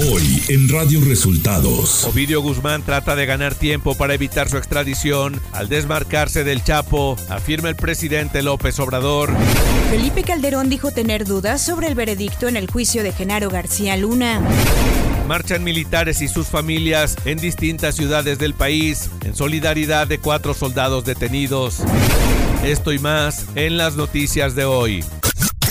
Hoy en Radio Resultados. Ovidio Guzmán trata de ganar tiempo para evitar su extradición al desmarcarse del Chapo, afirma el presidente López Obrador. Felipe Calderón dijo tener dudas sobre el veredicto en el juicio de Genaro García Luna. Marchan militares y sus familias en distintas ciudades del país en solidaridad de cuatro soldados detenidos. Esto y más en las noticias de hoy.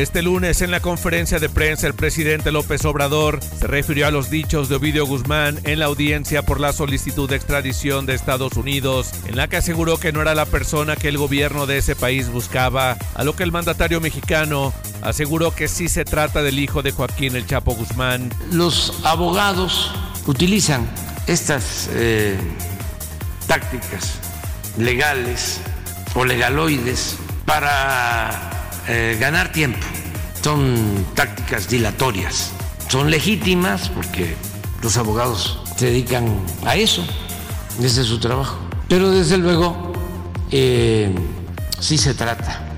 Este lunes en la conferencia de prensa el presidente López Obrador se refirió a los dichos de Ovidio Guzmán en la audiencia por la solicitud de extradición de Estados Unidos, en la que aseguró que no era la persona que el gobierno de ese país buscaba, a lo que el mandatario mexicano aseguró que sí se trata del hijo de Joaquín el Chapo Guzmán. Los abogados utilizan estas eh, tácticas legales o legaloides para eh, ganar tiempo. Son tácticas dilatorias. Son legítimas porque los abogados se dedican a eso. Ese es su trabajo. Pero desde luego, eh, sí se trata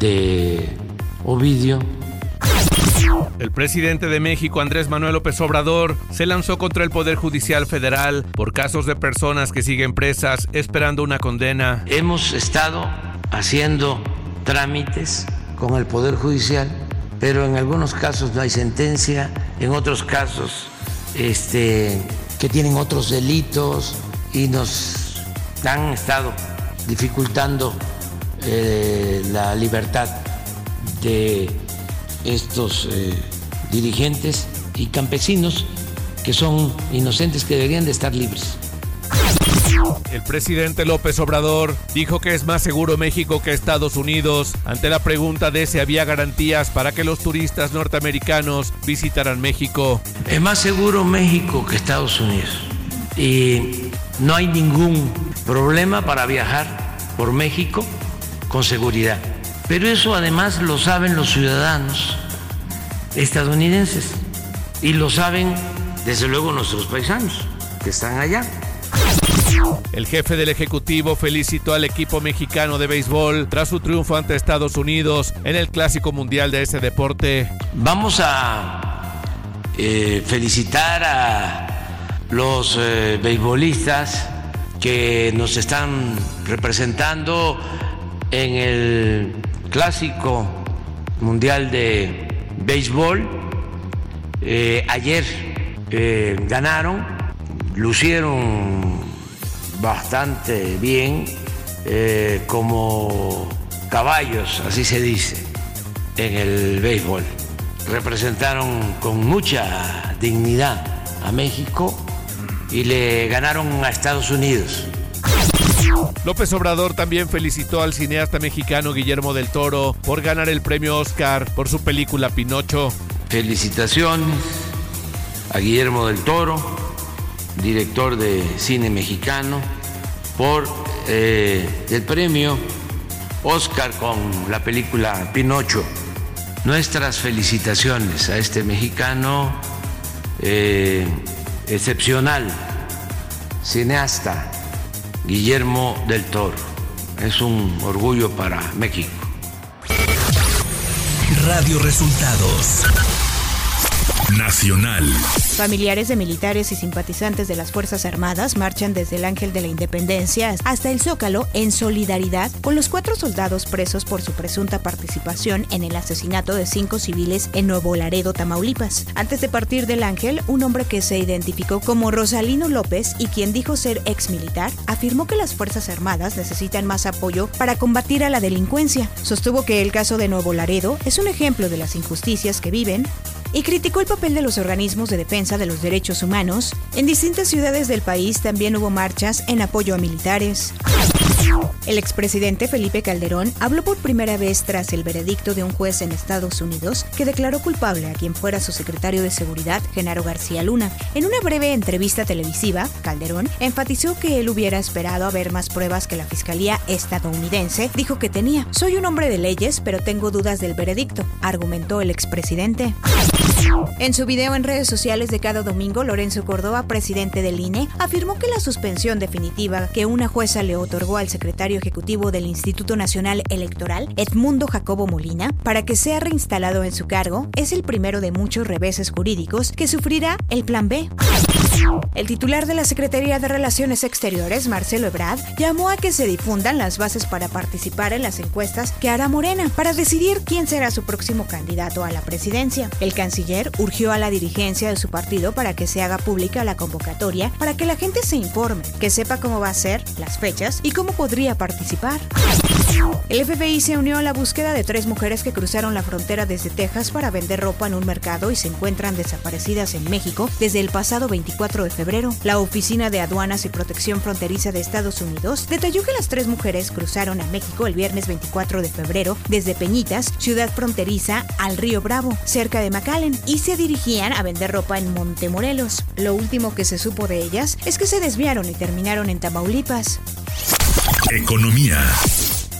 de Ovidio. El presidente de México, Andrés Manuel López Obrador, se lanzó contra el Poder Judicial Federal por casos de personas que siguen presas esperando una condena. Hemos estado haciendo trámites con el Poder Judicial, pero en algunos casos no hay sentencia, en otros casos este, que tienen otros delitos y nos han estado dificultando eh, la libertad de estos eh, dirigentes y campesinos que son inocentes, que deberían de estar libres. El presidente López Obrador dijo que es más seguro México que Estados Unidos ante la pregunta de si había garantías para que los turistas norteamericanos visitaran México. Es más seguro México que Estados Unidos y no hay ningún problema para viajar por México con seguridad. Pero eso además lo saben los ciudadanos estadounidenses y lo saben desde luego nuestros paisanos que están allá. El jefe del Ejecutivo felicitó al equipo mexicano de béisbol tras su triunfo ante Estados Unidos en el Clásico Mundial de ese deporte. Vamos a eh, felicitar a los eh, beisbolistas que nos están representando en el Clásico Mundial de Béisbol. Eh, ayer ganaron, lucieron bastante bien eh, como caballos, así se dice, en el béisbol. Representaron con mucha dignidad a México y le ganaron a Estados Unidos. López Obrador también felicitó al cineasta mexicano Guillermo del Toro por ganar el premio Oscar por su película Pinocho. Felicitaciones a Guillermo del Toro director de cine mexicano, por eh, el premio Oscar con la película Pinocho. Nuestras felicitaciones a este mexicano eh, excepcional, cineasta, Guillermo del Toro. Es un orgullo para México. Radio Resultados Nacional. Familiares de militares y simpatizantes de las Fuerzas Armadas marchan desde el Ángel de la Independencia hasta el Zócalo en solidaridad con los cuatro soldados presos por su presunta participación en el asesinato de cinco civiles en Nuevo Laredo, Tamaulipas. Antes de partir del Ángel, un hombre que se identificó como Rosalino López y quien dijo ser ex militar, afirmó que las Fuerzas Armadas necesitan más apoyo para combatir a la delincuencia. Sostuvo que el caso de Nuevo Laredo es un ejemplo de las injusticias que viven y criticó el papel de los organismos de defensa de los derechos humanos. En distintas ciudades del país también hubo marchas en apoyo a militares. El expresidente Felipe Calderón habló por primera vez tras el veredicto de un juez en Estados Unidos que declaró culpable a quien fuera su secretario de Seguridad, Genaro García Luna. En una breve entrevista televisiva, Calderón enfatizó que él hubiera esperado a ver más pruebas que la Fiscalía estadounidense dijo que tenía. Soy un hombre de leyes, pero tengo dudas del veredicto, argumentó el expresidente. En su video en redes sociales de cada domingo, Lorenzo Córdoba, presidente del INE, afirmó que la suspensión definitiva que una jueza le otorgó al secretario ejecutivo del Instituto Nacional Electoral, Edmundo Jacobo Molina, para que sea reinstalado en su cargo, es el primero de muchos reveses jurídicos que sufrirá el Plan B. El titular de la Secretaría de Relaciones Exteriores, Marcelo Ebrard, llamó a que se difundan las bases para participar en las encuestas que hará Morena para decidir quién será su próximo candidato a la presidencia. El canciller urgió a la dirigencia de su partido para que se haga pública la convocatoria para que la gente se informe, que sepa cómo va a ser, las fechas y cómo podría participar. El FBI se unió a la búsqueda de tres mujeres que cruzaron la frontera desde Texas para vender ropa en un mercado y se encuentran desaparecidas en México desde el pasado 24 de febrero. La Oficina de Aduanas y Protección Fronteriza de Estados Unidos detalló que las tres mujeres cruzaron a México el viernes 24 de febrero desde Peñitas, ciudad fronteriza, al río Bravo, cerca de McAllen, y se dirigían a vender ropa en Montemorelos. Lo último que se supo de ellas es que se desviaron y terminaron en Tamaulipas. Economía.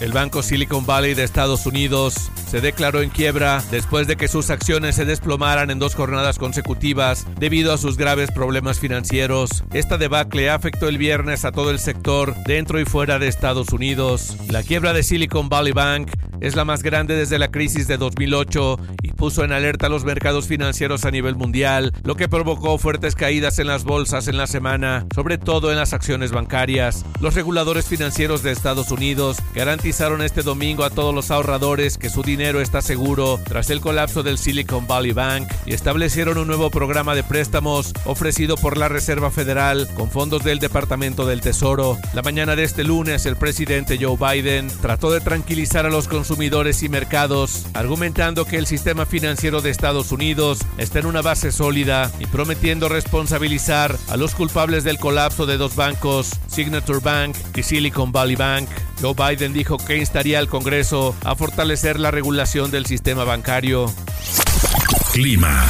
El banco Silicon Valley de Estados Unidos se declaró en quiebra después de que sus acciones se desplomaran en dos jornadas consecutivas debido a sus graves problemas financieros. Esta debacle afectó el viernes a todo el sector dentro y fuera de Estados Unidos. La quiebra de Silicon Valley Bank es la más grande desde la crisis de 2008 y puso en alerta los mercados financieros a nivel mundial, lo que provocó fuertes caídas en las bolsas en la semana, sobre todo en las acciones bancarias. Los reguladores financieros de Estados Unidos garantizaron este domingo a todos los ahorradores que su dinero está seguro tras el colapso del Silicon Valley Bank y establecieron un nuevo programa de préstamos ofrecido por la Reserva Federal con fondos del Departamento del Tesoro. La mañana de este lunes, el presidente Joe Biden trató de tranquilizar a los y mercados, argumentando que el sistema financiero de Estados Unidos está en una base sólida y prometiendo responsabilizar a los culpables del colapso de dos bancos, Signature Bank y Silicon Valley Bank. Joe Biden dijo que instaría al Congreso a fortalecer la regulación del sistema bancario. Clima.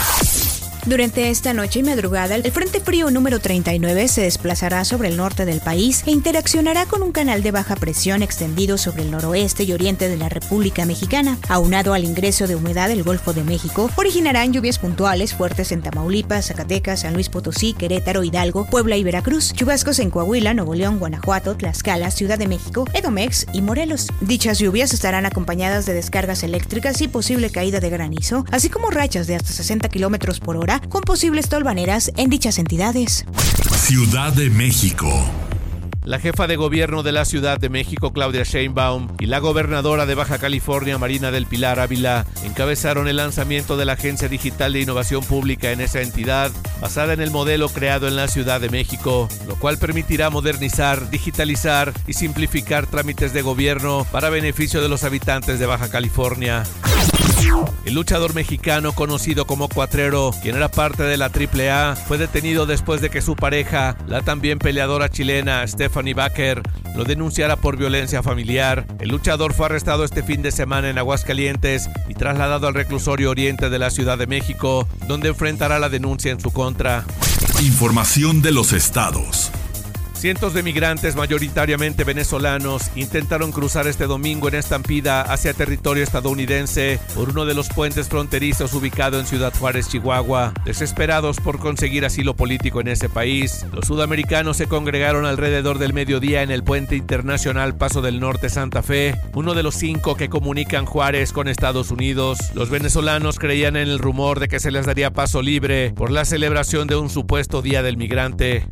Durante esta noche y madrugada, el Frente Frío número 39 se desplazará sobre el norte del país e interaccionará con un canal de baja presión extendido sobre el noroeste y oriente de la República Mexicana. Aunado al ingreso de humedad del Golfo de México, originarán lluvias puntuales fuertes en Tamaulipas, Zacatecas, San Luis Potosí, Querétaro, Hidalgo, Puebla y Veracruz, chubascos en Coahuila, Nuevo León, Guanajuato, Tlaxcala, Ciudad de México, Edomex y Morelos. Dichas lluvias estarán acompañadas de descargas eléctricas y posible caída de granizo, así como rachas de hasta 60 kilómetros por hora con posibles tolvaneras en dichas entidades. Ciudad de México. La jefa de gobierno de la Ciudad de México, Claudia Sheinbaum, y la gobernadora de Baja California, Marina del Pilar Ávila, encabezaron el lanzamiento de la Agencia Digital de Innovación Pública en esa entidad, basada en el modelo creado en la Ciudad de México, lo cual permitirá modernizar, digitalizar y simplificar trámites de gobierno para beneficio de los habitantes de Baja California. El luchador mexicano conocido como Cuatrero, quien era parte de la AAA, fue detenido después de que su pareja, la también peleadora chilena Stephanie Baker, lo denunciara por violencia familiar. El luchador fue arrestado este fin de semana en Aguascalientes y trasladado al reclusorio oriente de la Ciudad de México, donde enfrentará la denuncia en su contra. Información de los estados. Cientos de migrantes, mayoritariamente venezolanos, intentaron cruzar este domingo en estampida hacia territorio estadounidense por uno de los puentes fronterizos ubicado en Ciudad Juárez, Chihuahua. Desesperados por conseguir asilo político en ese país, los sudamericanos se congregaron alrededor del mediodía en el puente internacional Paso del Norte Santa Fe, uno de los cinco que comunican Juárez con Estados Unidos. Los venezolanos creían en el rumor de que se les daría paso libre por la celebración de un supuesto Día del Migrante.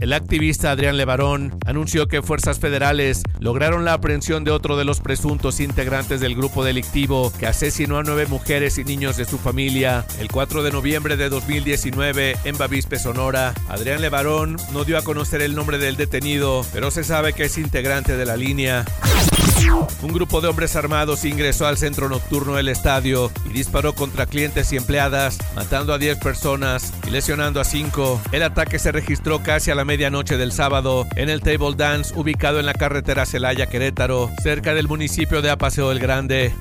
El activista Adrián Levarón anunció que fuerzas federales lograron la aprehensión de otro de los presuntos integrantes del grupo delictivo que asesinó a nueve mujeres y niños de su familia el 4 de noviembre de 2019 en Bavispe, Sonora. Adrián Levarón no dio a conocer el nombre del detenido, pero se sabe que es integrante de la línea. Un grupo de hombres armados ingresó al centro nocturno del estadio y disparó contra clientes y empleadas, matando a 10 personas y lesionando a 5. El ataque se registró casi a la medianoche del sábado en el Table Dance ubicado en la carretera Celaya Querétaro, cerca del municipio de Apaseo el Grande.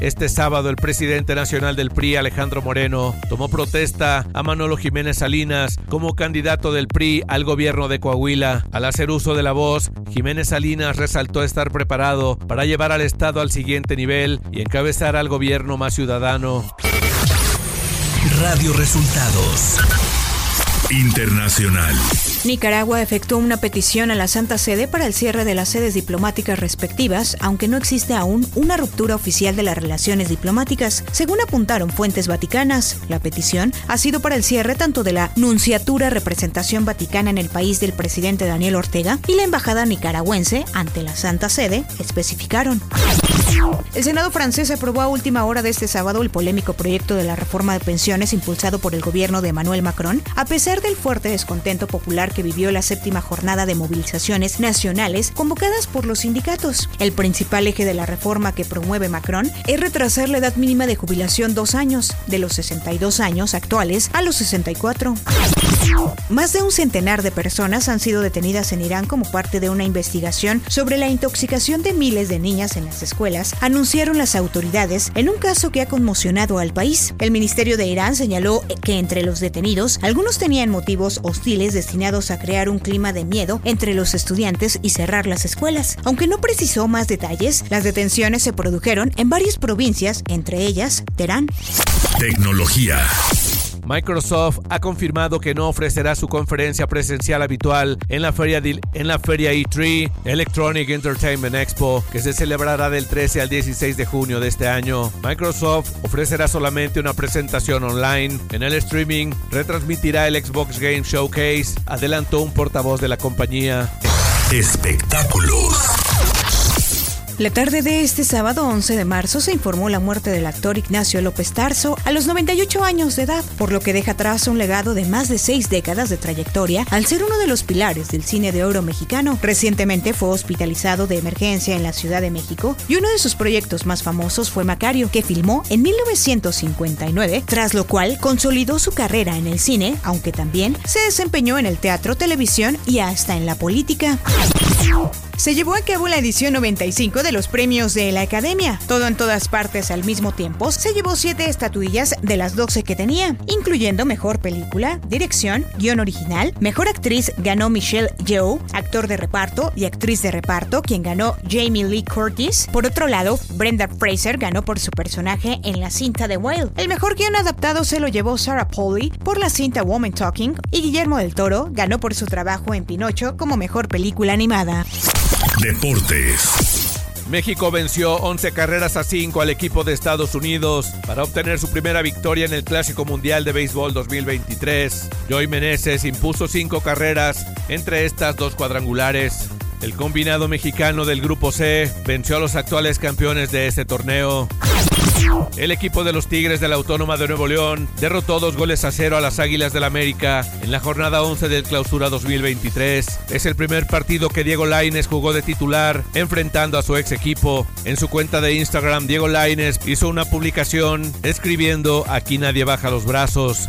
Este sábado el presidente nacional del PRI, Alejandro Moreno, tomó protesta a Manolo Jiménez Salinas como candidato del PRI al gobierno de Coahuila. Al hacer uso de la voz, Jiménez Salinas resaltó estar preparado para llevar al Estado al siguiente nivel y encabezar al gobierno más ciudadano. Radio Resultados Internacional. Nicaragua efectuó una petición a la Santa Sede para el cierre de las sedes diplomáticas respectivas, aunque no existe aún una ruptura oficial de las relaciones diplomáticas. Según apuntaron fuentes vaticanas, la petición ha sido para el cierre tanto de la Nunciatura Representación Vaticana en el país del presidente Daniel Ortega y la Embajada nicaragüense ante la Santa Sede, especificaron. El Senado francés aprobó a última hora de este sábado el polémico proyecto de la reforma de pensiones impulsado por el gobierno de Emmanuel Macron, a pesar del fuerte descontento popular que vivió la séptima jornada de movilizaciones nacionales convocadas por los sindicatos. El principal eje de la reforma que promueve Macron es retrasar la edad mínima de jubilación dos años, de los 62 años actuales a los 64. Más de un centenar de personas han sido detenidas en Irán como parte de una investigación sobre la intoxicación de miles de niñas en las escuelas, anunciaron las autoridades en un caso que ha conmocionado al país. El Ministerio de Irán señaló que entre los detenidos, algunos tenían motivos hostiles destinados a crear un clima de miedo entre los estudiantes y cerrar las escuelas. Aunque no precisó más detalles, las detenciones se produjeron en varias provincias, entre ellas Teherán. Tecnología. Microsoft ha confirmado que no ofrecerá su conferencia presencial habitual en la feria, en la feria E3 Electronic Entertainment Expo, que se celebrará del 13 al 16 de junio de este año. Microsoft ofrecerá solamente una presentación online. En el streaming retransmitirá el Xbox Game Showcase, adelantó un portavoz de la compañía. Espectáculos. La tarde de este sábado 11 de marzo se informó la muerte del actor Ignacio López Tarso a los 98 años de edad, por lo que deja atrás un legado de más de seis décadas de trayectoria al ser uno de los pilares del cine de oro mexicano. Recientemente fue hospitalizado de emergencia en la Ciudad de México y uno de sus proyectos más famosos fue Macario, que filmó en 1959, tras lo cual consolidó su carrera en el cine, aunque también se desempeñó en el teatro, televisión y hasta en la política se llevó a cabo la edición 95 de los premios de la Academia. Todo en todas partes al mismo tiempo, se llevó siete estatuillas de las 12 que tenía, incluyendo Mejor Película, Dirección, Guión Original, Mejor Actriz ganó Michelle Yeoh, Actor de Reparto y Actriz de Reparto, quien ganó Jamie Lee Curtis. Por otro lado, Brenda Fraser ganó por su personaje en la cinta de Whale. El Mejor Guión Adaptado se lo llevó Sarah Polley por la cinta Woman Talking y Guillermo del Toro ganó por su trabajo en Pinocho como Mejor Película Animada. Deportes. México venció 11 carreras a 5 al equipo de Estados Unidos para obtener su primera victoria en el Clásico Mundial de Béisbol 2023. Joy Meneses impuso 5 carreras, entre estas dos cuadrangulares. El combinado mexicano del Grupo C venció a los actuales campeones de este torneo. El equipo de los Tigres de la Autónoma de Nuevo León derrotó dos goles a cero a las Águilas del América en la jornada 11 del Clausura 2023. Es el primer partido que Diego Laines jugó de titular enfrentando a su ex equipo. En su cuenta de Instagram, Diego Laines hizo una publicación escribiendo aquí nadie baja los brazos.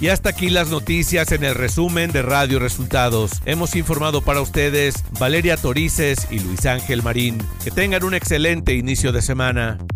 Y hasta aquí las noticias en el resumen de Radio Resultados. Hemos informado para ustedes Valeria Torices y Luis Ángel Marín. Que tengan un excelente inicio de semana.